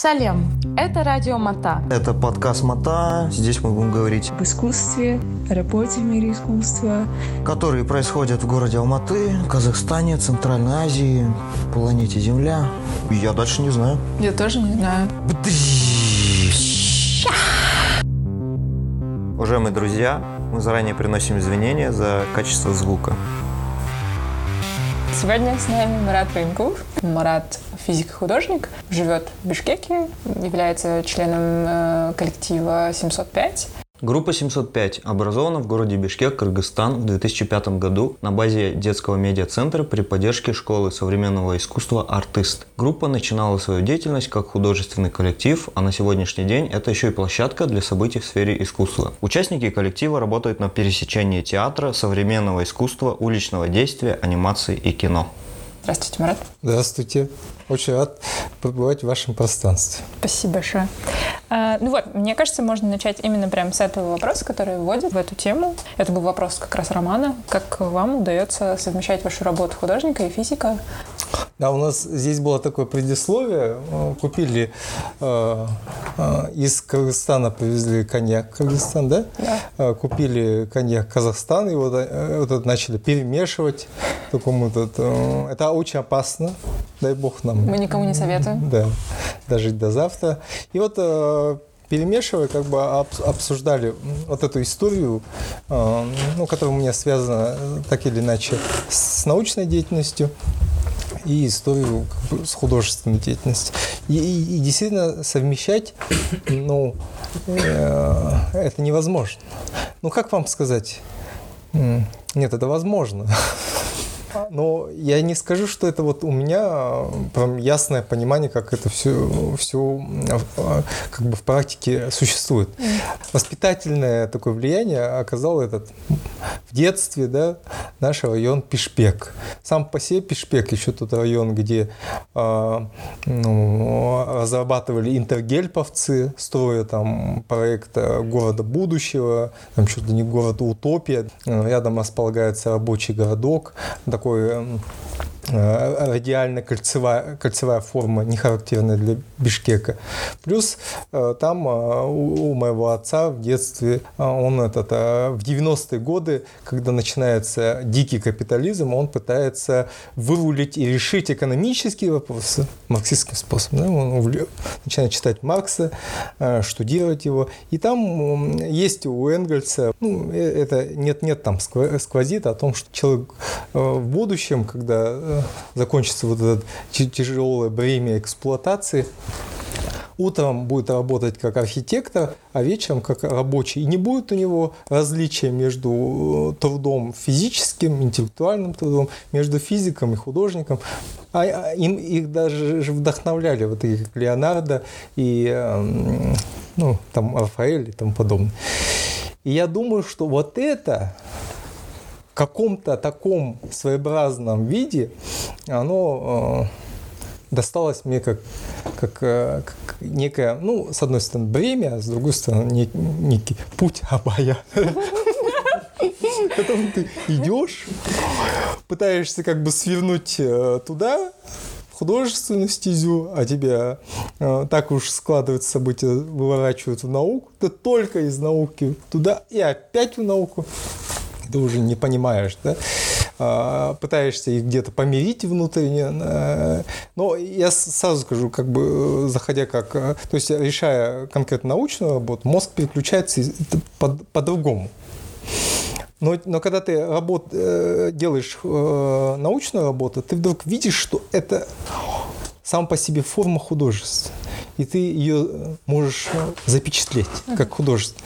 Салем, это радио Мата. Это подкаст Мата. Здесь мы будем говорить об искусстве, о работе в мире искусства, которые происходят в городе Алматы, Казахстане, Центральной Азии, планете Земля. Я дальше не знаю. Я тоже не знаю. Уважаемые друзья, мы заранее приносим извинения за качество звука. Сегодня с нами Марат Военков. Марат физик-художник, живет в Бишкеке, является членом э, коллектива 705. Группа 705 образована в городе Бишкек, Кыргызстан в 2005 году на базе детского медиацентра при поддержке школы современного искусства «Артист». Группа начинала свою деятельность как художественный коллектив, а на сегодняшний день это еще и площадка для событий в сфере искусства. Участники коллектива работают на пересечении театра, современного искусства, уличного действия, анимации и кино. Здравствуйте, Марат. Здравствуйте. Очень рад побывать в вашем пространстве. Спасибо большое. А, ну вот, мне кажется, можно начать именно прямо с этого вопроса, который вводит в эту тему. Это был вопрос как раз Романа. Как вам удается совмещать вашу работу художника и физика? Да, у нас здесь было такое предисловие. Купили э, э, из Кыргызстана привезли коньяк Кыргызстан, да? Да. Э, купили коньяк Казахстан и вот, э, вот это начали перемешивать. Такому вот, э, это очень опасно. Дай бог нам. Мы никому не советуем. Да, дожить до завтра. И вот э, перемешивая, как бы обсуждали вот эту историю, э, ну, которая у меня связана так или иначе с научной деятельностью и историю как бы, с художественной деятельностью. И, и, и действительно совмещать, ну, э, это невозможно. Ну, как вам сказать? Нет, это возможно. Но я не скажу, что это вот у меня а, прям ясное понимание, как это все, все а, как бы в практике существует. Воспитательное такое влияние оказал этот в детстве, да, наш район Пишпек. Сам по себе Пишпек еще тот район, где э, ну, разрабатывали интергельповцы, строя там проект города будущего, там что-то не город утопия. Рядом располагается рабочий городок, такой радиально кольцевая, кольцевая форма, не характерная для Бишкека. Плюс э, там э, у моего отца в детстве, он этот, в 90-е годы, когда начинается дикий капитализм, он пытается вырулить и решить экономические вопросы марксистским способом. Он начинает читать Маркса, штудировать его. И там есть у Энгельса, ну, это нет-нет там сквозит о том, что человек в будущем, когда закончится вот это тяжелое бремя эксплуатации, утром будет работать как архитектор, а вечером как рабочий. И не будет у него различия между э, трудом физическим, интеллектуальным трудом, между физиком и художником. А, а им их даже вдохновляли вот как Леонардо и эм, ну, там Рафаэль и тому подобное. И я думаю, что вот это каком-то таком своеобразном виде оно э, досталось мне как, как, э, как некое, ну, с одной стороны, бремя, с другой стороны, не, некий путь абая. Потом ты идешь, пытаешься как бы свернуть э, туда, художественную стезю, а тебя так уж складываются события, выворачивают в науку, ты только из науки туда и опять в науку ты уже не понимаешь, да? А, пытаешься их где-то помирить внутренне. Э, но я сразу скажу, как бы э, заходя как... Э, то есть решая конкретно научную работу, мозг переключается по-другому. Но, но когда ты работ, делаешь научную работу, ты вдруг видишь, что это сам по себе форма художества. И ты ее можешь запечатлеть как художество.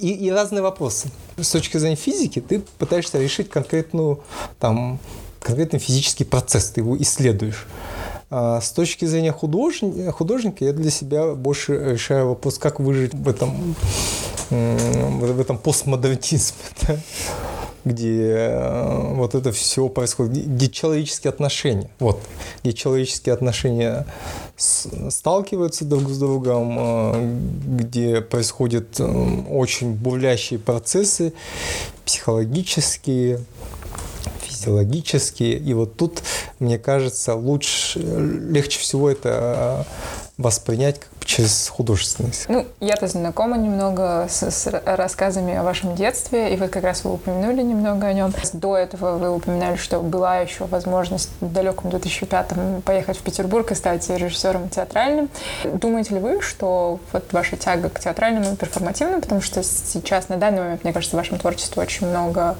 И, и разные вопросы с точки зрения физики ты пытаешься решить конкретную, там, конкретный физический процесс, ты его исследуешь. А с точки зрения художника, художника я для себя больше решаю вопрос, как выжить в этом, в этом постмодернизме. Да? Где э, вот это все происходит, где человеческие отношения, вот, где человеческие отношения сталкиваются друг с другом, э, где происходят э, очень бурлящие процессы психологические, физиологические. И вот тут, мне кажется, лучше, легче всего это воспринять как через художественность. Ну, я-то знакома немного с, с рассказами о вашем детстве, и вот как раз вы упомянули немного о нем. До этого вы упоминали, что была еще возможность в далеком 2005-м поехать в Петербург и стать режиссером театральным. Думаете ли вы, что вот ваша тяга к театральному и перформативному, потому что сейчас, на данный момент, мне кажется, в вашем творчестве очень много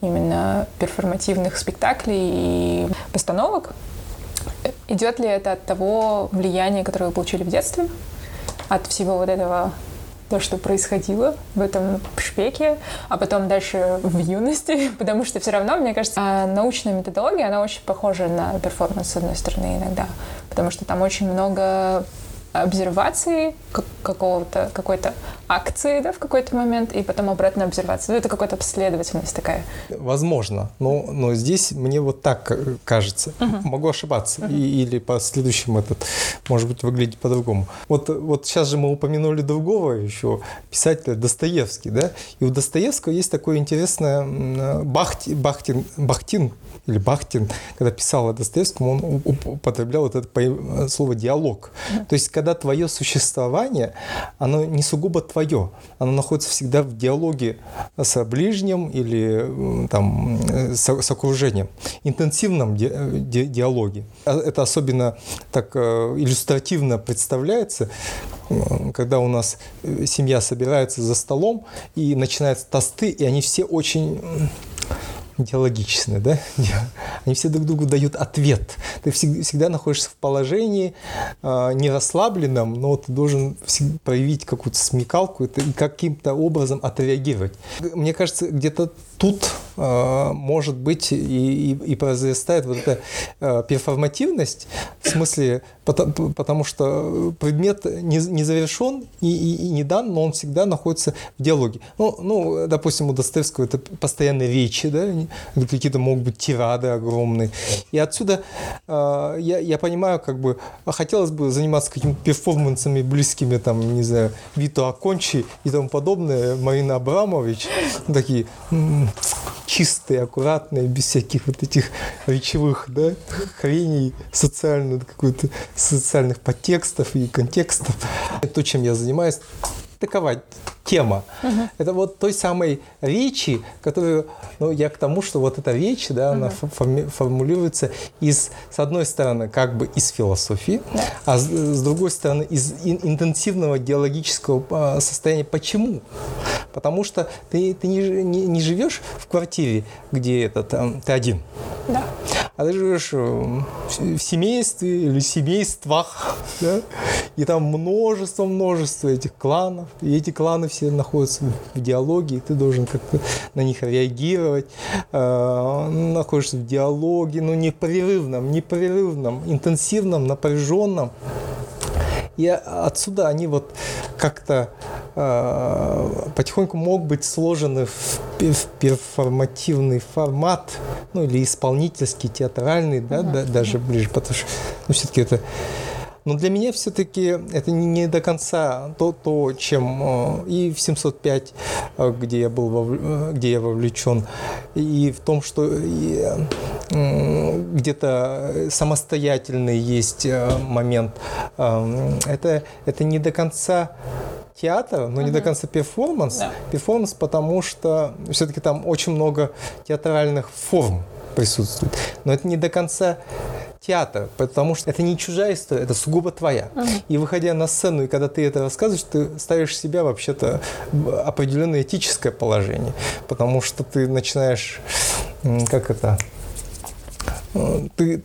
именно перформативных спектаклей и постановок. Идет ли это от того влияния, которое вы получили в детстве? От всего вот этого то, что происходило в этом шпеке, а потом дальше в юности, потому что все равно, мне кажется, а, научная методология, она очень похожа на перформанс, с одной стороны, иногда, потому что там очень много обсервации какого-то, какой-то акции да, в какой-то момент, и потом обратно обсервация. Ну, это какая-то последовательность такая. Возможно, но, но здесь мне вот так кажется. Uh-huh. Могу ошибаться. Uh-huh. И, или по следующему этот, может быть, выглядит по-другому. Вот, вот сейчас же мы упомянули другого еще писателя Достоевский, да? И у Достоевского есть такое интересное Бахти, Бахтин, Бахтин или Бахтин, когда писал о Достоевском, он употреблял вот это слово «диалог». То есть, когда твое существование, оно не сугубо твое, оно находится всегда в диалоге с ближним или там, с, с окружением, интенсивном ди, ди, диалоге. А это особенно так э, иллюстративно представляется, когда у нас семья собирается за столом и начинаются тосты, и они все очень диалогичны, да? Они все друг другу дают ответ. Ты всегда находишься в положении э, не расслабленном, но ты должен проявить какую-то смекалку и каким-то образом отреагировать. Мне кажется, где-то тут э, может быть и, и, и произрастает вот эта э, перформативность, в смысле, потому, потому что предмет не, не завершен и, и, и не дан, но он всегда находится в диалоге. Ну, ну допустим, у Достоевского это постоянные речи, да, какие-то могут быть тирады огромные. И отсюда э, я, я понимаю, как бы, хотелось бы заниматься какими-то перформансами близкими, там, не знаю, Вито Акончи и тому подобное, Марина Абрамович, такие чистые, аккуратные, без всяких вот этих речевых да, хреней, социальных, какой-то социальных подтекстов и контекстов. То, чем я занимаюсь, такова тема. Угу. Это вот той самой речи, которую, ну, я к тому, что вот эта речь, да, угу. она форми- формулируется из, с одной стороны, как бы из философии, да. а с, с другой стороны, из интенсивного диалогического а, состояния. Почему? Потому что ты, ты не, не, не живешь в квартире, где это, там, ты один. Да. А ты живешь в семействе или семействах, да? и там множество-множество этих кланов, и эти кланы все находятся в диалоге, и ты должен как-то на них реагировать, э, находишься в диалоге, но ну, непрерывном, непрерывном, интенсивном, напряженном. И отсюда они вот как-то э, потихоньку могут быть сложены в, в перформативный формат, ну или исполнительский, театральный, да, да даже ближе, потому что ну, все-таки это но для меня все-таки это не до конца то, то чем э, и в 705, э, где я был, вов... Э, где я вовлечен, и в том, что где-то самостоятельный есть момент. Это, это не до конца театр, но uh-huh. не до конца перформанс. Да. Перформанс, потому что все-таки там очень много театральных форм присутствует. Но это не до конца театр, потому что это не чужая история, это сугубо твоя. Uh-huh. И выходя на сцену, и когда ты это рассказываешь, ты ставишь себя вообще-то в определенное этическое положение, потому что ты начинаешь, как это, ты,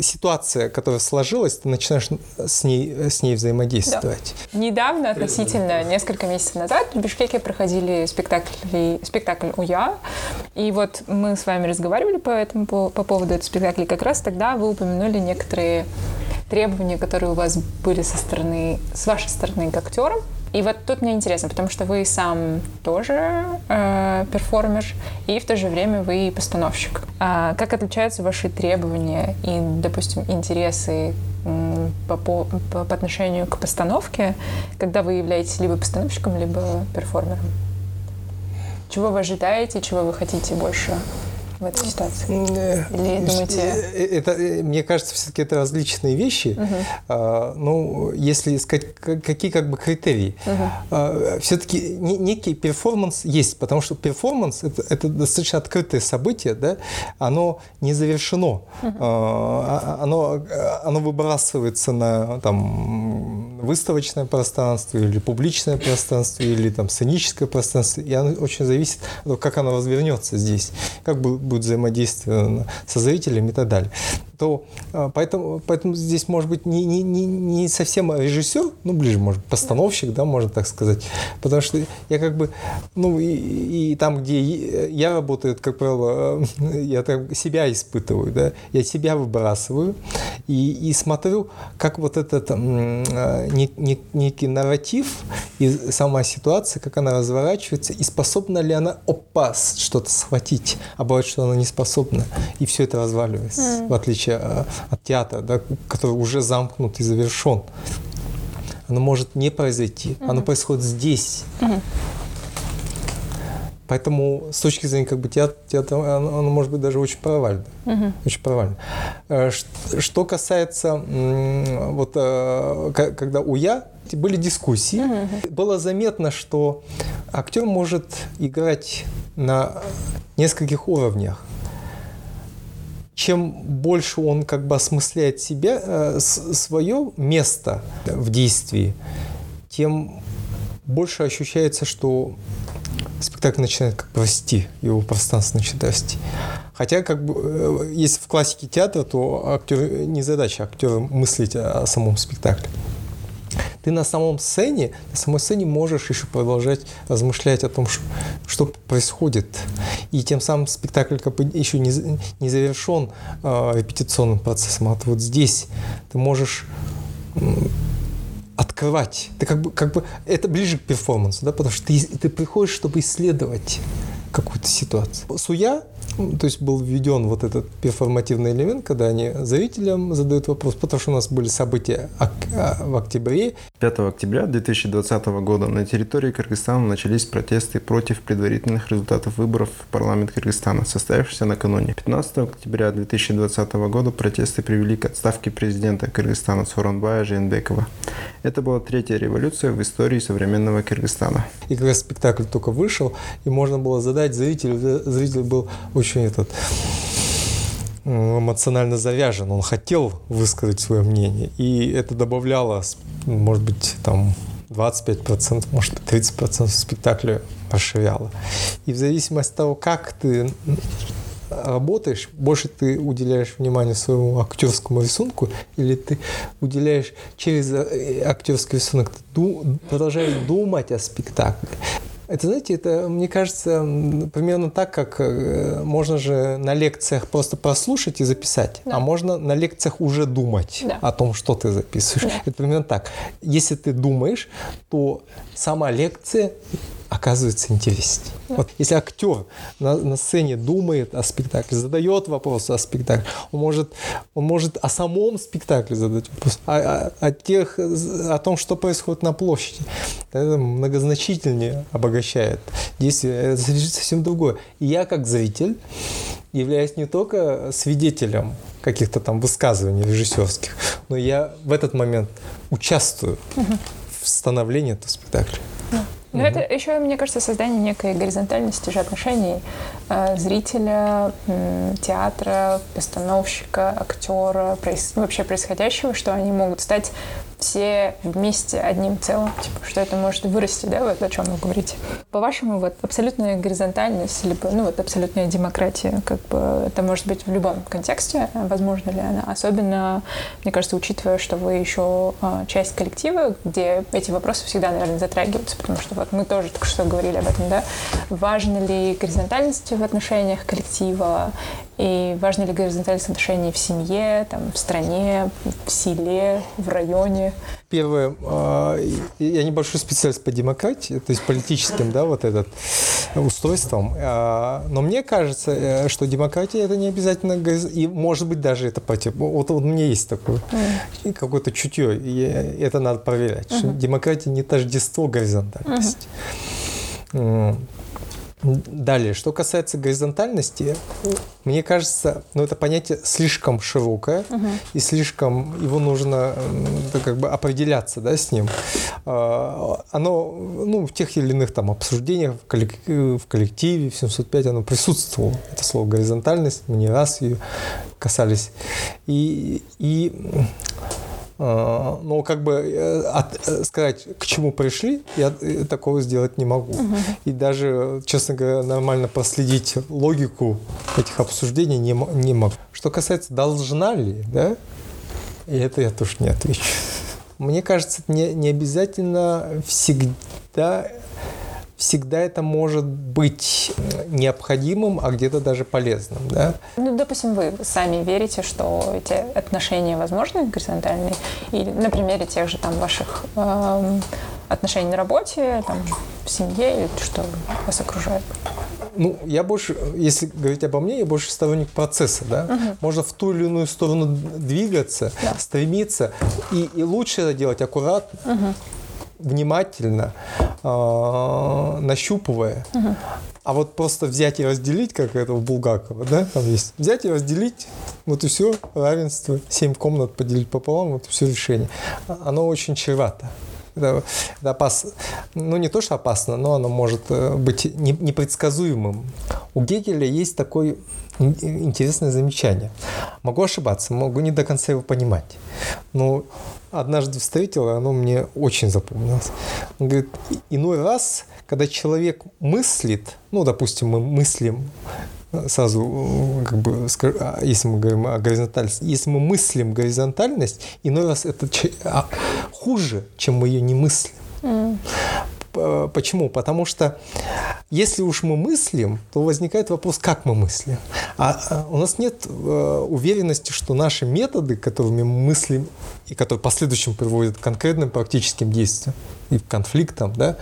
ситуация, которая сложилась, ты начинаешь с ней, с ней взаимодействовать. Да. Недавно, относительно несколько месяцев назад, в Бишкеке проходили спектакли, спектакль «Уя», и вот мы с вами разговаривали по, этому, по, по поводу этого спектакля, как раз тогда вы упомянули некоторые требования, которые у вас были со стороны, с вашей стороны к актерам, и вот тут мне интересно, потому что вы сам тоже э, перформер, и в то же время вы постановщик. А как отличаются ваши требования и, допустим, интересы по, по, по отношению к постановке, когда вы являетесь либо постановщиком, либо перформером? Чего вы ожидаете, чего вы хотите больше в этой ситуации? Или думаете... Это, мне кажется, все-таки это различные вещи. Угу. Ну, если сказать, какие как бы критерии. Угу. Все-таки некий перформанс есть, потому что перформанс это, это достаточно открытое событие, да, оно не завершено. Угу. Оно, оно выбрасывается на там, выставочное пространство или публичное пространство или там сценическое пространство, и оно очень зависит от того, как оно развернется здесь, как будет взаимодействие со зрителями и так далее то а, поэтому, поэтому здесь может быть не, не, не, не совсем режиссер, ну ближе, может, постановщик, да, можно так сказать. Потому что я как бы, ну и, и там, где я работаю, как правило, я так себя испытываю, да, я себя выбрасываю и, и смотрю, как вот этот а, не, не, некий нарратив и сама ситуация, как она разворачивается, и способна ли она опас что-то схватить, а бывает, что она не способна, и все это разваливается, mm. в отличие отличие э, от театра, да, который уже замкнут и завершен. Оно может не произойти, mm-hmm. оно происходит здесь. Mm-hmm. Поэтому с точки зрения как бы театра, театра оно, оно может быть даже очень провально. Uh-huh. Очень провально. Э, что касается вот э, когда у я были дискуссии, uh-huh. было заметно, что актер может играть на нескольких уровнях чем больше он как бы осмысляет себя, э, свое место в действии, тем больше ощущается, что спектакль начинает как бы расти, его пространство начинает расти. Хотя, как бы, э, если в классике театра, то актер, не задача актера мыслить о самом спектакле ты на самом сцене, на самой сцене можешь еще продолжать размышлять о том, что, что происходит. И тем самым спектакль как бы еще не, не завершен э, репетиционным процессом. А вот здесь ты можешь открывать. Ты как бы, как бы это ближе к перформансу, да, потому что ты, ты приходишь, чтобы исследовать какую-то ситуацию. Суя то есть был введен вот этот перформативный элемент, когда они зрителям задают вопрос, потому что у нас были события а, в октябре. 5 октября 2020 года на территории Кыргызстана начались протесты против предварительных результатов выборов в парламент Кыргызстана, состоявшихся накануне. 15 октября 2020 года протесты привели к отставке президента Кыргызстана Соронбая Жейнбекова. Это была третья революция в истории современного Кыргызстана. И когда спектакль только вышел, и можно было задать зрителю, зритель был очень этот эмоционально завязан, он хотел высказать свое мнение, и это добавляло, может быть, там 25%, может быть, 30% спектакля расширяло. И в зависимости от того, как ты работаешь, больше ты уделяешь внимание своему актерскому рисунку, или ты уделяешь через э, актерский рисунок, ты продолжаешь думать о спектакле. Это, знаете, это, мне кажется, примерно так, как э, можно же на лекциях просто прослушать и записать, да. а можно на лекциях уже думать да. о том, что ты записываешь. Да. Это примерно так. Если ты думаешь, то сама лекция оказывается интереснее. Да. Вот если актер на, на сцене думает о спектакле, задает вопросы о спектакле, он может, он может о самом спектакле задать вопрос, о, о, о, тех, о том, что происходит на площади. Это многозначительнее обогащает действие. Это совсем другое. И я как зритель являюсь не только свидетелем каких-то там высказываний режиссерских, но я в этот момент участвую угу. в становлении этого спектакля. Ну, это еще, мне кажется, создание некой горизонтальности же отношений э, зрителя, э, театра, постановщика, актера, проис... вообще происходящего, что они могут стать все вместе одним целым, типа, что это может вырасти, да, вот о чем вы говорите. По-вашему, вот абсолютная горизонтальность, либо, ну, вот абсолютная демократия, как бы, это может быть в любом контексте, возможно ли она? Особенно, мне кажется, учитывая, что вы еще а, часть коллектива, где эти вопросы всегда, наверное, затрагиваются, потому что вот мы тоже только что говорили об этом, да, важно ли горизонтальность в отношениях коллектива, и важно ли горизонтальность отношений в семье, там, в стране, в селе, в районе? Первое, а, я небольшой специалист по демократии, то есть политическим, да, вот этот устройством. А, но мне кажется, э, что демократия это не обязательно, и может быть даже это против. Вот, у меня есть такое mm. какое-то чутье, и это надо проверять. Что демократия не тождество горизонтальности. Mm-hmm. Далее, что касается горизонтальности, мне кажется, ну, это понятие слишком широкое, угу. и слишком его нужно да, как бы определяться да, с ним. А, оно ну, в тех или иных там обсуждениях в, коллективе, в коллективе, в 705 оно присутствовало. Это слово горизонтальность, мы не раз ее касались. И, и но как бы э, от, э, сказать, к чему пришли, я э, такого сделать не могу. Угу. И даже, честно говоря, нормально проследить логику этих обсуждений не, не могу. Что касается должна ли, да, и это я тоже не отвечу. Мне кажется, не, не обязательно всегда всегда это может быть необходимым, а где-то даже полезным. Да? Ну, допустим, вы сами верите, что эти отношения возможны горизонтальные, или на примере тех же там ваших э, отношений на работе, там, в семье, или что вас окружает? Ну, я больше, если говорить обо мне, я больше сторонник процесса, да. Угу. Можно в ту или иную сторону двигаться, да. стремиться, и, и лучше это делать аккуратно. Угу внимательно, э, нащупывая. Угу. А вот просто взять и разделить, как это у Булгакова, да, там есть, взять и разделить, вот и все, равенство, семь комнат поделить пополам, вот и все решение. Оно очень чревато. Это, это опасно. Ну, не то, что опасно, но оно может э, быть непредсказуемым. У Гегеля есть такой интересное замечание. Могу ошибаться, могу не до конца его понимать. Но однажды встретил, и оно мне очень запомнилось. Он говорит, иной раз, когда человек мыслит, ну, допустим, мы мыслим сразу, как бы, а, если мы говорим о горизонтальности, если мы мыслим горизонтальность, иной раз это а, хуже, чем мы ее не мыслим. Mm. Почему? Потому что если уж мы мыслим, то возникает вопрос, как мы мыслим. А, а у нас нет э, уверенности, что наши методы, которыми мы мыслим и которые в последующем приводят к конкретным практическим действиям и к конфликтам, да,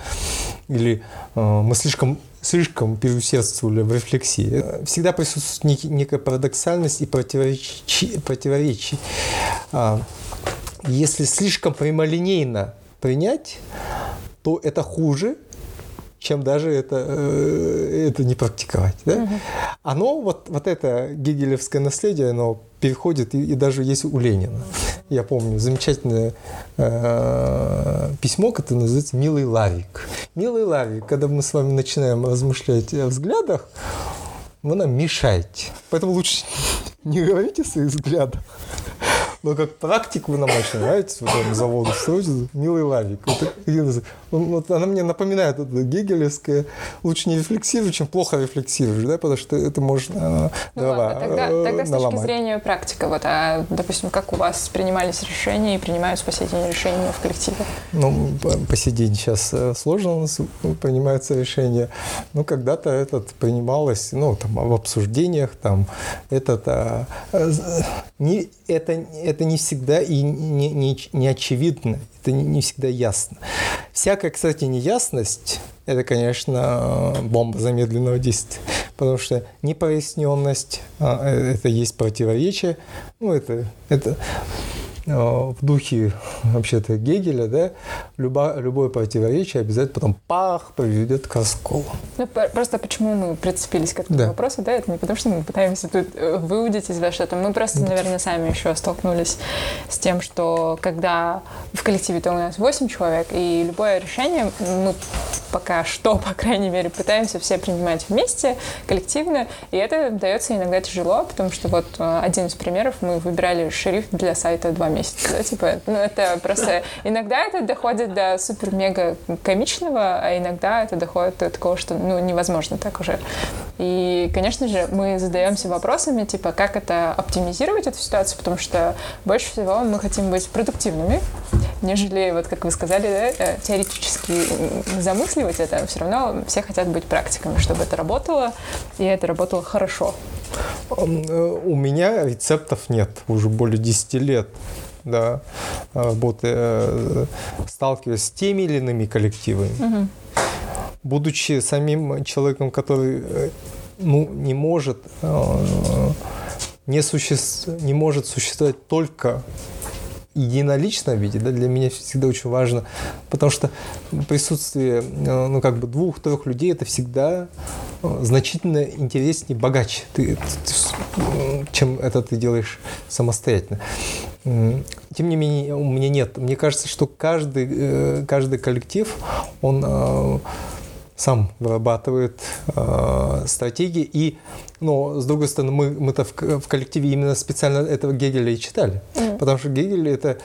или э, мы слишком слишком переусердствовали в рефлексии. Всегда присутствует некая парадоксальность и противоречие. противоречие. А, если слишком прямолинейно принять, то это хуже, чем даже это, э, это не практиковать. Да? Угу. Оно, вот, вот это гегелевское наследие, оно переходит и, и даже есть у Ленина. Я помню замечательное э, письмо, которое называется «Милый Лавик». «Милый Лавик», когда мы с вами начинаем размышлять о взглядах, вы нам мешаете. Поэтому лучше не говорите о своих взглядах. Но как практик вы нам очень нравитесь, вот там заводу строите, милый Лавик. Вот, вот она мне напоминает это гегелевское, лучше не рефлексируй, чем плохо рефлексируешь, да, потому что это можно ну, дрова ладно, тогда, э, тогда с наломать. точки зрения практика, вот, а, допустим, как у вас принимались решения и принимаются по сей день решения в коллективе? Ну, по сей день сейчас э, сложно у нас принимаются решения. Ну, когда-то этот принималось, ну, там, в обсуждениях, там, этот, а, не, это это не всегда и не, не, не очевидно, это не, не всегда ясно. Всякая, кстати, неясность – это, конечно, бомба замедленного действия, потому что непроясненность а, – это есть противоречие, ну, это, это Э, в духе вообще-то Гегеля, да, любо, любое противоречие обязательно потом пах приведет к расколу. Ну, просто почему мы прицепились к этому да. вопросу, да, это не потому, что мы пытаемся тут э, выудить из вас что-то. Мы просто, наверное, сами еще столкнулись с тем, что когда в коллективе-то у нас 8 человек, и любое решение, мы пока что, по крайней мере, пытаемся все принимать вместе, коллективно, и это дается иногда тяжело, потому что вот э, один из примеров, мы выбирали шрифт для сайта два месяца месяца, да, типа, ну, это просто, иногда это доходит до супер-мега комичного, а иногда это доходит до такого, что, ну, невозможно так уже. И, конечно же, мы задаемся вопросами, типа, как это оптимизировать эту ситуацию, потому что больше всего мы хотим быть продуктивными, нежели, вот как вы сказали, да, э, теоретически замысливать это, все равно все хотят быть практиками, чтобы это работало, и это работало хорошо. Э, у меня рецептов нет уже более 10 лет да, работы, э, сталкиваясь с теми или иными коллективами. Угу. Будучи самим человеком, который э, ну, не может не, суще... не может существовать только единоличном виде, да, для меня всегда очень важно, потому что присутствие, э, ну, как бы двух-трех людей, это всегда э, значительно интереснее, богаче, ты, чем это ты делаешь самостоятельно. Тем не менее, у меня нет. Мне кажется, что каждый, э, каждый коллектив, он сам вырабатывает э, стратегии. И, но, с другой стороны, мы, мы-то в, в коллективе именно специально этого Гегеля и читали. Mm. Потому что Гегель это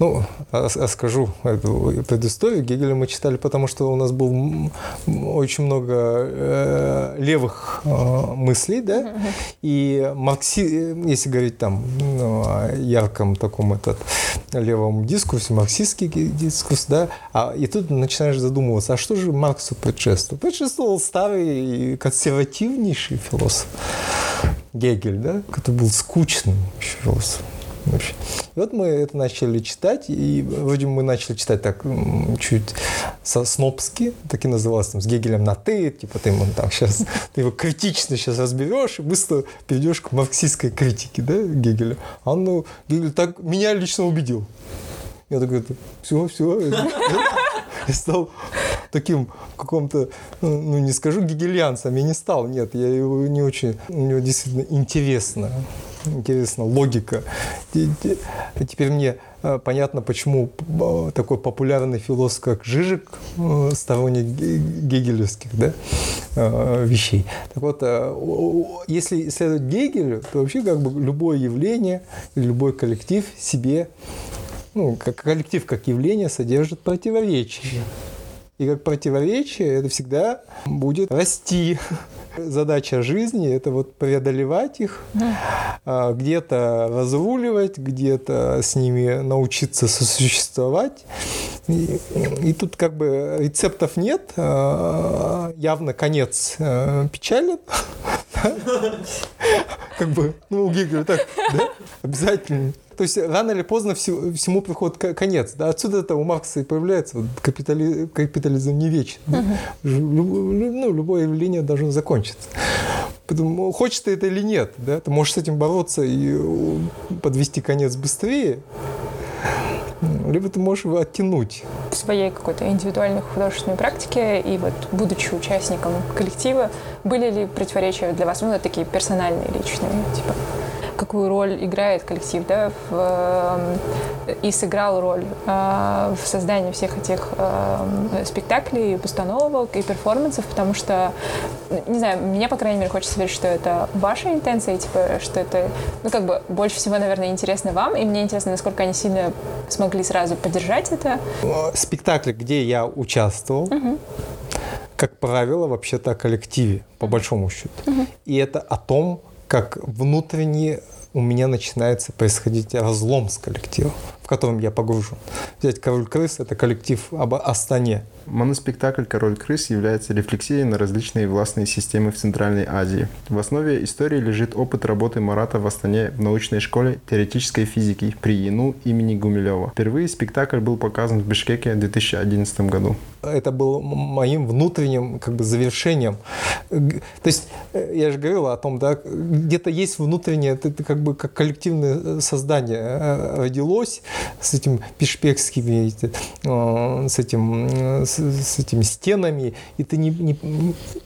ну, расскажу эту предысторию. Гегеля мы читали, потому что у нас был очень много э, левых э, мыслей, да, и маркси, если говорить там ну, о ярком таком этот левом дискурсе, марксистский дискурс, да, а, и тут начинаешь задумываться, а что же Марксу предшествовал? Предшествовал старый консервативнейший философ Гегель, да, который был скучным философом вообще. И вот мы это начали читать, и вроде мы начали читать так чуть со снобски, так и называлось, там, с Гегелем на «ты», типа ты ему там сейчас, ты его критично сейчас разберешь и быстро перейдешь к марксистской критике, да, Гегеля. А ну, Гегель так меня лично убедил. Я такой, все, все. Я стал таким каком-то, ну не скажу гегельянцем, я не стал, нет, я его не очень, у него действительно интересно интересно, логика. Теперь мне э, понятно, почему э, такой популярный философ, как Жижик, э, сторонник гегелевских да, вещей. Так вот, если исследовать Гегелю, то вообще как бы любое явление, любой коллектив себе, ну, как коллектив как явление содержит противоречие. И как противоречие это всегда будет расти. Задача жизни – это вот преодолевать их, а, где-то разруливать, где-то с ними научиться сосуществовать. И, и тут как бы рецептов нет, а, явно конец э, печален. Как бы, ну, у так, да, обязательно то есть рано или поздно всему, всему приходит конец. Да? Отсюда это у Маркса и появляется вот, капитали, капитализм не вечен. Да? Ну, любое явление должно закончиться. Поэтому хочешь ты это или нет, да? ты можешь с этим бороться и подвести конец быстрее, либо ты можешь его оттянуть. В своей какой-то индивидуальной художественной практике и вот будучи участником коллектива, были ли противоречия для вас, ну, такие персональные, личные, типа? Какую роль играет коллектив, да, в, э, и сыграл роль э, в создании всех этих э, спектаклей, постановок и перформансов, потому что, не знаю, мне, по крайней мере, хочется верить, что это ваша интенция, типа, что это, ну, как бы, больше всего, наверное, интересно вам, и мне интересно, насколько они сильно смогли сразу поддержать это. Спектакль, где я участвовал, угу как правило, вообще-то о коллективе, по большому счету. Угу. И это о том, как внутренне у меня начинается происходить разлом с коллективом, котором я погружен. Взять «Король крыс» — это коллектив об Астане. Моноспектакль «Король крыс» является рефлексией на различные властные системы в Центральной Азии. В основе истории лежит опыт работы Марата в Астане в научной школе теоретической физики при ИНУ имени Гумилева. Впервые спектакль был показан в Бишкеке в 2011 году. Это было моим внутренним как бы завершением. То есть э, я же говорил о том, да, где-то есть внутреннее, это, как бы как коллективное создание э, родилось с этим пешпекскими, э, с этим, с, с этими стенами, и ты не, не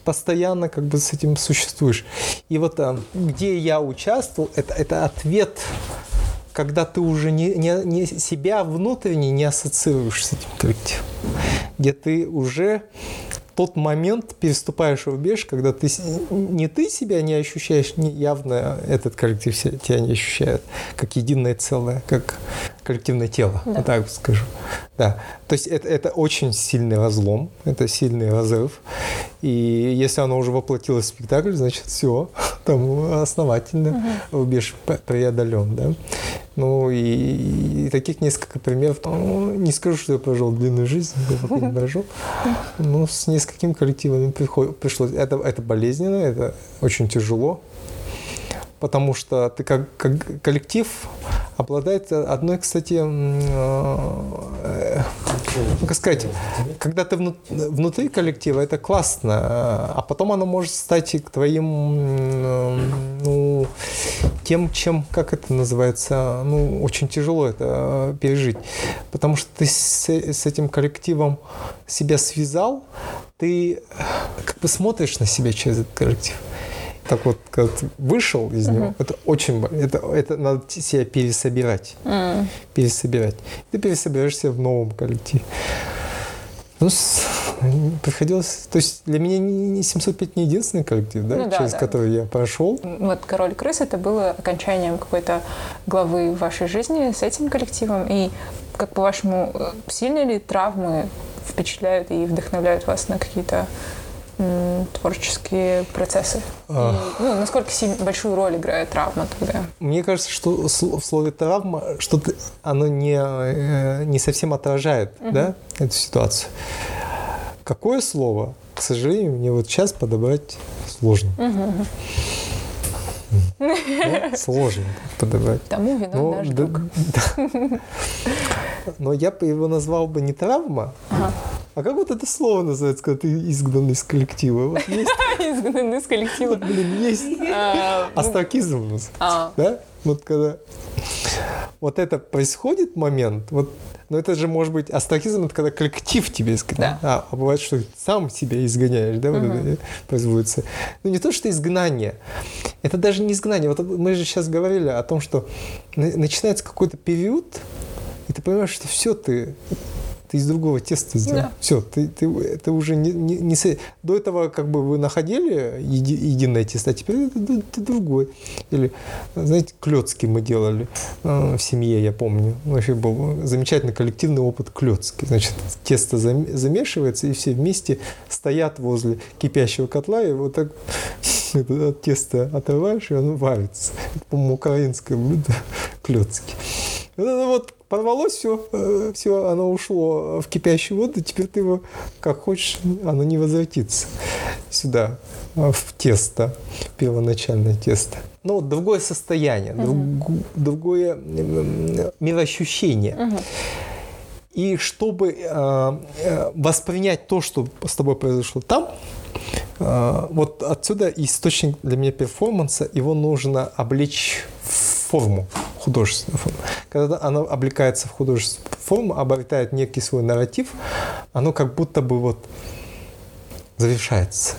постоянно как бы с этим существуешь. И вот где я участвовал, это, это ответ когда ты уже не, не, не себя внутренне не ассоциируешь с этим коллективом, где ты уже тот момент переступаешь рубеж, когда ты не ты себя не ощущаешь, не явно этот коллектив тебя не ощущает, как единое целое, как коллективное тело, да. вот так скажу. Да. То есть это, это очень сильный разлом, это сильный разрыв. И если оно уже воплотилось в спектакль, значит все, там основательно угу. рубеж преодолен. Да? Ну и, и таких несколько примеров. Ну, не скажу, что я прожил длинную жизнь, я не прожил. Но с несколькими коллективами пришлось. Это, это болезненно, это очень тяжело потому что ты как, как коллектив обладает одной, кстати, э, как сказать, когда ты вну- внутри коллектива, это классно, а потом оно может стать к твоим, ну, тем, чем, как это называется, ну, очень тяжело это пережить, потому что ты с, с этим коллективом себя связал, ты как бы смотришь на себя через этот коллектив. Так вот, когда ты вышел из него, это очень это, это надо себя пересобирать. Пересобирать. Ты пересобираешься в новом коллективе. Ну, приходилось... То есть для меня не, не 705 не единственный коллектив, да, Ну да, через да. который я прошел. Вот «Король крыс» — это было окончанием какой-то главы в вашей жизни с этим коллективом. И, как по-вашему, э, сильно ли травмы впечатляют и вдохновляют вас на какие-то творческие процессы? И, ну, насколько большую роль играет травма тогда? Мне кажется, что в слове травма что-то оно не, э, не совсем отражает да, эту ситуацию. Какое слово, к сожалению, мне вот сейчас подобрать сложно. Ну, Сложно подобрать. Тому виной Ну, наш да- друг. да. Но я бы его назвал бы не травма, а как вот это слово называется, когда ты изгнан из коллектива? Вот есть, Изгнаны из коллектива. блин, есть А, астракизм у нас. а, Да? Вот когда вот это происходит момент, вот, но это же может быть астракизм, это когда коллектив тебя изгоняет. А, а бывает, что ты сам себя изгоняешь, да, вот это производится. Ну не то, что изгнание, это даже не изгнание. Вот мы же сейчас говорили о том, что на- начинается какой-то период, и ты понимаешь, что все, ты, ты из другого теста сделал. Да. Все, ты, ты, ты уже не, не, не До этого как бы вы находили еди- единое тесто, а теперь это, д- ты другой. Или, знаете, клетки мы делали э, в семье, я помню. Вообще был замечательный коллективный опыт клетки. Значит, тесто зам- замешивается, и все вместе стоят возле кипящего котла, и вот так это от теста отрываешь, и оно варится. Это, по-моему, украинское блюдо клетки. Вот порвалось все, все, оно ушло в кипящую воду, теперь ты его как хочешь, оно не возвратится сюда, а, в тесто, первоначальное тесто. Но вот другое состояние, друг- другое мироощущение. И чтобы э, э, воспринять то, что с тобой произошло там, э, вот отсюда источник для меня перформанса, его нужно облечь в форму, художественную форму. Когда оно облекается в художественную форму, обретает некий свой нарратив, оно как будто бы вот завершается.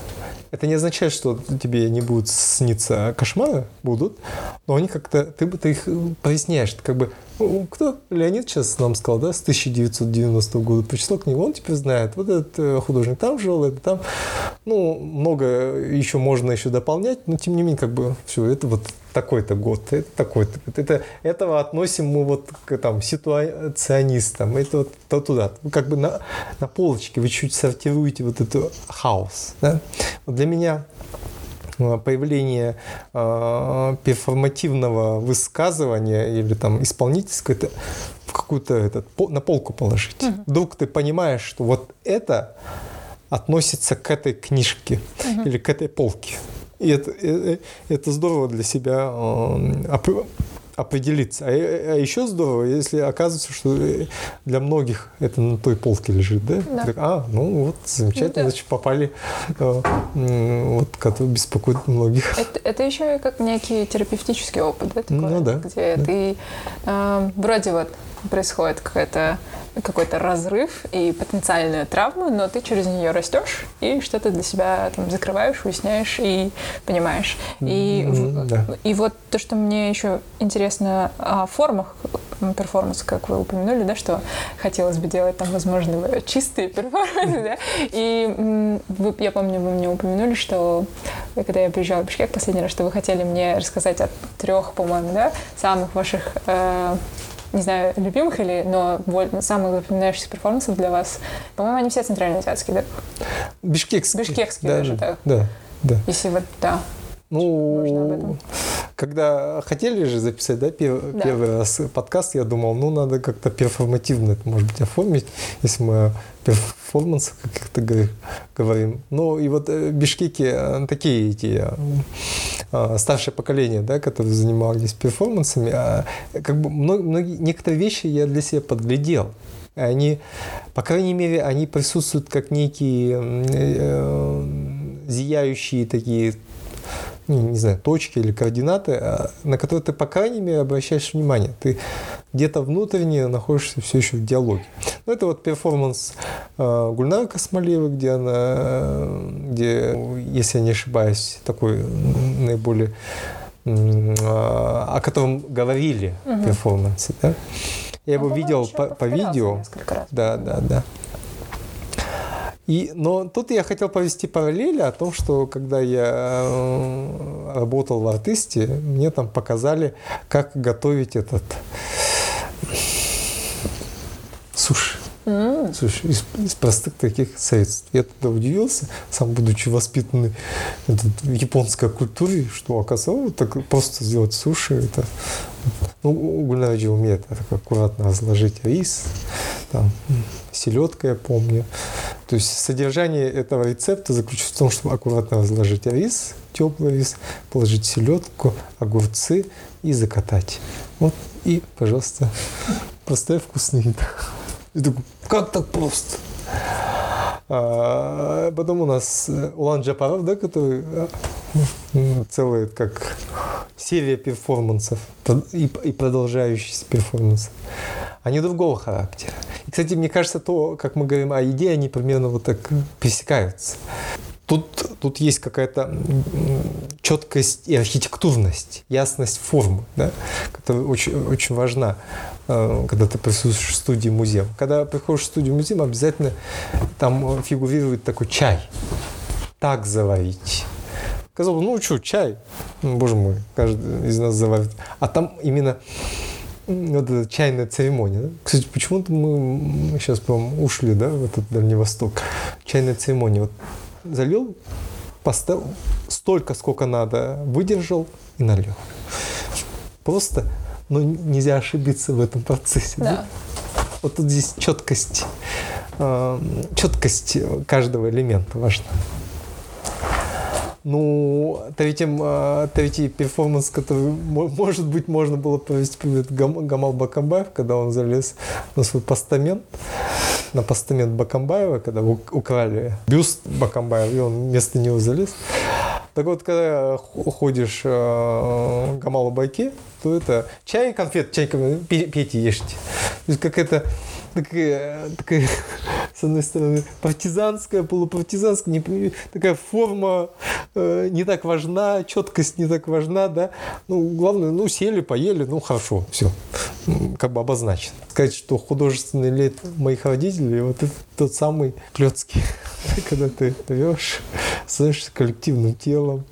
Это не означает, что тебе не будут сниться кошмары, будут, но они как-то, ты, ты их поясняешь, ты как бы, кто, Леонид сейчас нам сказал, да, с 1990 года прочитал книгу, он теперь знает, вот этот э, художник там жил, это там, ну, много еще можно еще дополнять, но тем не менее, как бы, все, это вот такой-то год, это такой-то год. Это, этого относим мы вот к там, ситуационистам, это вот то туда. Вы как бы на, на полочке вы чуть сортируете вот эту хаос. Да? Вот для меня появление э, перформативного высказывания или там исполнительского, это в какую-то этот, на полку положить. Вдруг ты понимаешь, что вот это относится к этой книжке или к этой полке. И это, э, э, это здорово для себя оп- определиться. А, э, а еще здорово, если оказывается, что э, для многих это на той полке лежит, да? Да. Так, а, ну вот, замечательно, Ну да. значит, попали, э, вот, который беспокоит многих. Это, это еще и как некий терапевтический опыт, да, такой, Ну да, где да. ты э, вроде вот происходит какая-то какой-то разрыв и потенциальная травма, но ты через нее растешь и что-то для себя там закрываешь, уясняешь и понимаешь. И, М, да. и вот то, что мне еще интересно о формах перформанса, как вы упомянули, да, что хотелось бы делать там, возможно, чистые перформансы, да, и вы- я помню, вы мне упомянули, что когда я приезжала в Бишкек последний раз, что вы хотели мне рассказать о трех, по-моему, да, самых ваших э, не знаю, любимых или, но самых запоминающихся перформансов для вас. По-моему, они все центральноазиатские, да? Бишкекский. Бишкекский да, даже, да. Да, да. Если вот, да. Ну, когда хотели же записать, да, пер- Да. первый раз подкаст, я думал, ну, надо как-то перформативно это, может быть, оформить, если мы о перформансах говори- говорим. Ну, и вот э, Бишкеки э, такие эти э, старшее поколение, да, которые занимались перформансами, а, как бы мно- многие, некоторые вещи я для себя подглядел. Они, по крайней мере, они присутствуют как некие э, зияющие такие ну, не знаю, точки или координаты, а, на которые ты, по крайней мере, обращаешь внимание. Ты где-то внутренне находишься все еще в диалоге. Ну, это вот перформанс э, Гульнары Космолевой, где она, где, если я не ошибаюсь, такой наиболее о котором говорили угу. в перформансе, да? Я его видел по, по видео. Да, да, да. И, но тут я хотел повести параллели о том, что когда я э, работал в артисте, мне там показали, как готовить этот суши. Mm. Слушай, из, из простых таких средств. Я тогда удивился, сам будучи воспитанный в японской культуре, что оказалось так просто сделать суши. Это, ну, Гульнавичи умеет так аккуратно разложить рис, там, селедка, я помню. То есть содержание этого рецепта заключается в том, чтобы аккуратно разложить рис, теплый рис, положить селедку, огурцы и закатать. Вот и, пожалуйста, простая вкусная еда. И такой, как так просто? А потом у нас э, Улан Джапаров, да, который э, целая как серия перформансов и, и продолжающихся перформансов. Они другого характера. И, кстати, мне кажется, то, как мы говорим о еде, они примерно вот так пересекаются. Тут, тут есть какая-то четкость и архитектурность, ясность формы, да, которая очень, очень важна, э, когда ты присутствуешь в студии музея. Когда приходишь в студию музея, обязательно там фигурирует такой чай. Так заварить. Казалось бы, ну что, чай, ну, боже мой, каждый из нас заварит. А там именно вот эта чайная церемония. Да? Кстати, почему-то мы сейчас, по-моему, ушли да, в этот Дальний Восток. Чайная церемония. Вот залил, поставил столько, сколько надо, выдержал и налил. Просто, ну, нельзя ошибиться в этом процессе. Да. Да? Вот тут здесь четкость, э, четкость каждого элемента важна. Ну, третьим, третий перформанс, который, может быть, можно было провести привет Гамал Бакамбаев, когда он залез на свой постамент, на постамент Бакамбаева, когда украли бюст Бакамбаева, и он вместо него залез. Так вот, когда ходишь э, Гамала Байке, то это чай, конфет, чай, конфет, пейте, ешьте. То есть как это такая, такая, с одной стороны, партизанская, полупартизанская, не, такая форма э, не так важна, четкость не так важна, да. Ну, главное, ну, сели, поели, ну, хорошо, все, как бы обозначено. Сказать, что художественный лет моих родителей, вот это тот самый Клёцкий, когда ты живешь, становишься коллективным телом,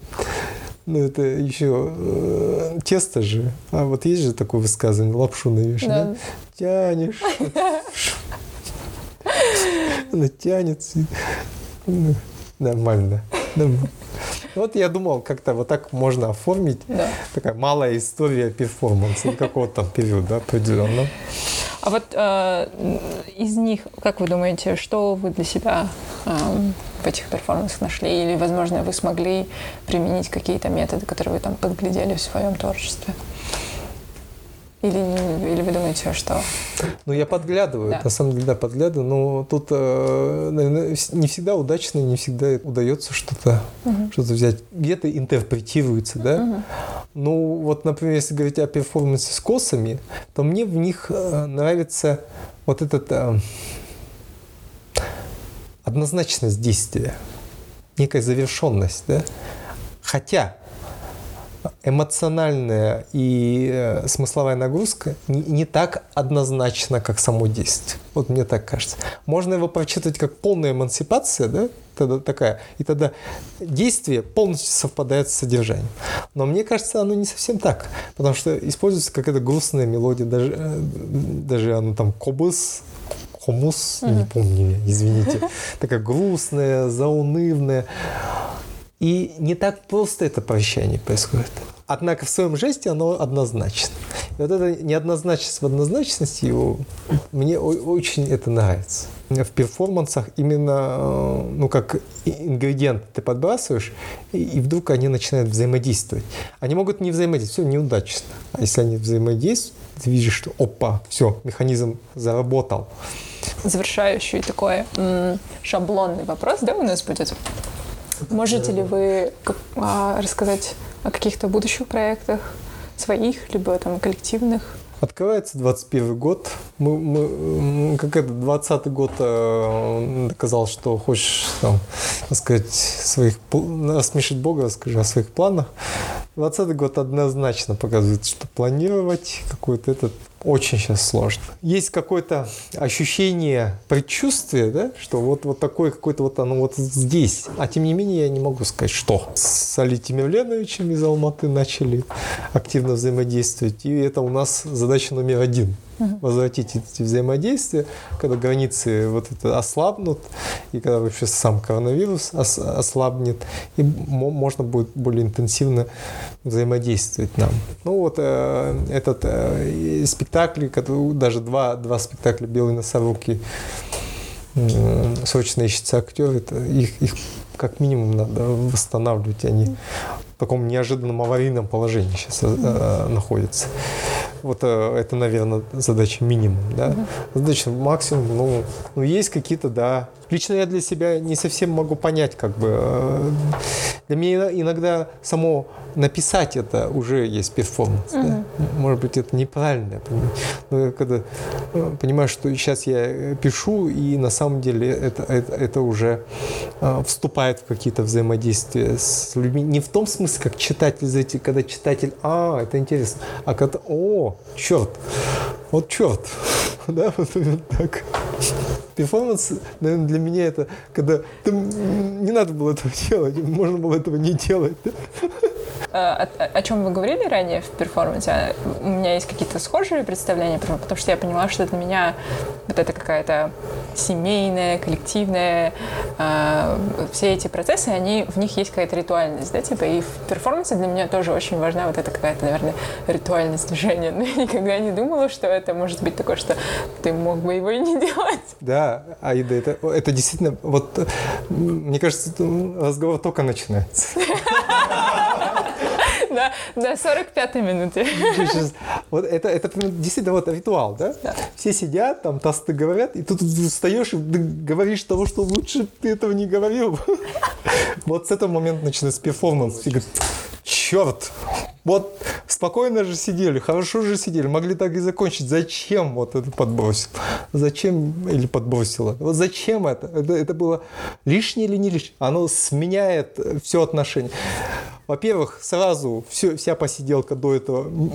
ну, это еще э, тесто же. А вот есть же такое высказывание, лапшу навешать, да? да? Тянешь. Она тянется. Ну, нормально. Вот я думал, как-то вот так можно оформить. Да. Такая малая история перформанса какого-то там периода определенного. А вот э, из них, как вы думаете, что вы для себя э, в этих перформансах нашли? Или, возможно, вы смогли применить какие-то методы, которые вы там подглядели в своем творчестве? Или, или вы думаете, что? Ну, я подглядываю, да. на самом деле, да, подглядываю, но тут, э, наверное, не всегда удачно, не всегда удается что-то угу. что взять. Где-то интерпретируется, да? Угу. Ну, вот, например, если говорить о перформансе с косами, то мне в них э, нравится вот этот э, однозначность действия, некая завершенность, да? Хотя эмоциональная и э, смысловая нагрузка не, так однозначна, как само действие. Вот мне так кажется. Можно его прочитать как полная эмансипация, да, тогда такая, и тогда действие полностью совпадает с содержанием. Но мне кажется, оно не совсем так, потому что используется какая-то грустная мелодия, даже, э, даже оно там кобыс, хомус, mm-hmm. не помню, извините, такая грустная, заунывная. И не так просто это прощание происходит. Однако в своем жесте оно однозначно. И вот эта неоднозначность в однозначности его, мне очень это нравится. В перформансах именно, э, ну, как ингредиент ты подбрасываешь, и, вдруг они начинают взаимодействовать. Они могут не взаимодействовать, все неудачно. А если они взаимодействуют, ты видишь, что опа, все, механизм заработал. завершающий такой шаблонный вопрос, да, у нас будет. Можете ли вы а, рассказать о каких-то будущих проектах своих, либо там коллективных? Открывается 21 год. Мы, мы, как это, 20 год э, доказал, что хочешь, там, так сказать, своих, рассмешить Бога, расскажи о своих планах. 20 год однозначно показывает, что планировать какой-то этот очень сейчас сложно. Есть какое-то ощущение, предчувствие, да, что вот, вот такое какое-то вот оно вот здесь. А тем не менее я не могу сказать, что. С Али Тимирленовичем из Алматы начали активно взаимодействовать. И это у нас задача номер один. Возвратить эти взаимодействия, когда границы вот это ослабнут, и когда вообще сам коронавирус ос- ослабнет, и мо- можно будет более интенсивно взаимодействовать нам. Ну вот э, этот э, спектакль, даже два, два спектакля «Белые носоруки», м, срочно ищется актер, это их, их как минимум надо восстанавливать, они в таком неожиданном аварийном положении сейчас э, находятся. Вот э, это, наверное, задача минимум, да. Задача максимум, ну, ну, есть какие-то, да. Лично я для себя не совсем могу понять, как бы. Для меня иногда само написать это уже есть перформанс. да. Может быть, это неправильно. Но я когда э, понимаю, что сейчас я э, пишу, и на самом деле это, это, это уже э, вступает в какие-то взаимодействия с людьми. Не в том смысле, как читатель, знаете, когда читатель, а, это интересно, а когда, о, черт, вот черт, да, вот так. Перформанс, наверное, для меня это, когда ты, не надо было этого делать, можно было этого не делать. Э, О, о чем вы говорили ранее в перформансе, а, у меня есть какие-то схожие представления, потому, что я поняла, что для меня вот это какая-то семейная, коллективная, э, все эти процессы, они, в них есть какая-то ритуальность, да, типа, и в перформансе для меня тоже очень важна вот эта какая-то, наверное, ритуальность движения. Но я никогда не думала, что это может быть такое, что ты мог бы его и не делать. Да, Аида, это, это действительно, вот, мне кажется, разговор только начинается. Да, до 45-й минуты. Вот это, это действительно вот ритуал, да? Да. Все сидят, там тосты говорят, и тут ты встаешь и ты говоришь того, что лучше ты этого не говорил. Вот с этого момента начинается перформанс. И говорит, черт, вот спокойно же сидели, хорошо же сидели, могли так и закончить. Зачем вот это подбросил? Зачем или подбросила? Вот зачем это? Это, это было лишнее или не лишнее? Оно сменяет все отношения. Во-первых, сразу все, вся посиделка до этого м,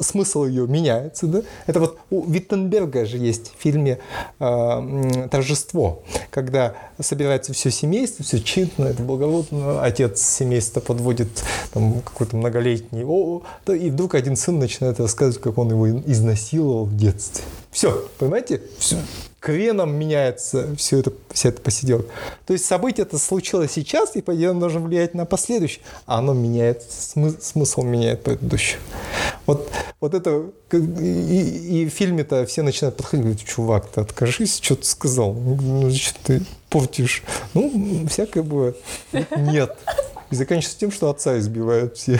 смысл ее меняется, да? Это вот у Виттенберга же есть в фильме э, «Торжество», когда собирается все семейство, все чинно, это благородно, отец семейства подводит там, какой-то многолетний, о, да, и вдруг один сын начинает рассказывать, как он его изнасиловал в детстве. Все, понимаете? Все. Креном меняется все это, вся эта посиделка. То есть событие это случилось сейчас, и по идее должно влиять на последующее, а оно меняет, смы- смысл меняет предыдущий. Вот, вот это, и, и в фильме-то все начинают подходить, говорят, чувак, ты откажись, что ты сказал, ну, что ты портишь. Ну, всякое бывает. Нет. И заканчивается тем, что отца избивают все.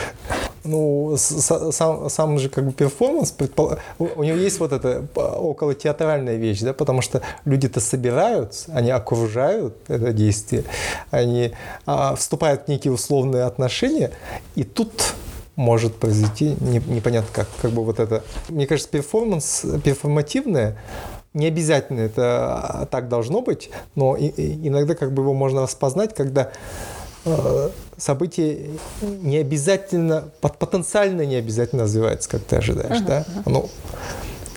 Ну, сам, сам же как бы перформанс, предпол- у, него есть вот эта около театральная вещь, да, потому что люди-то собираются, они окружают это действие, они а, вступают в некие условные отношения, и тут может произойти не- непонятно как, как бы вот это. Мне кажется, перформанс перформативное не обязательно это так должно быть, но иногда как бы его можно распознать, когда событие не обязательно, пот- потенциально не обязательно развивается, как ты ожидаешь, да? Оно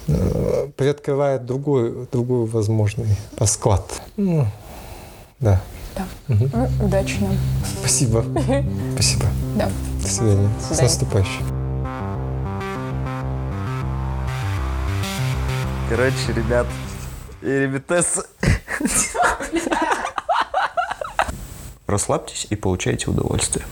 э, приоткрывает другой, другой возможный расклад. Ну, да. Да. Ну, удачи нам. Спасибо. Спасибо. Да. До свидания. До С свидания. наступающим. Короче, ребят и ребятес. Расслабьтесь и получайте удовольствие.